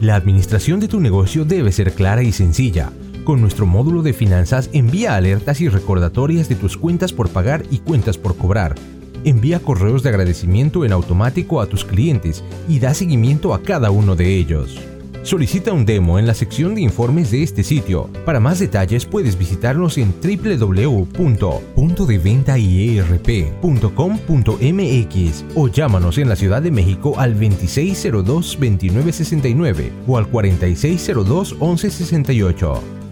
La administración de tu negocio debe ser clara y sencilla. Con nuestro módulo de finanzas envía alertas y recordatorias de tus cuentas por pagar y cuentas por cobrar. Envía correos de agradecimiento en automático a tus clientes y da seguimiento a cada uno de ellos. Solicita un demo en la sección de informes de este sitio. Para más detalles puedes visitarnos en www.puntodeventaierp.com.mx o llámanos en la Ciudad de México al 2602-2969 o al 4602-1168.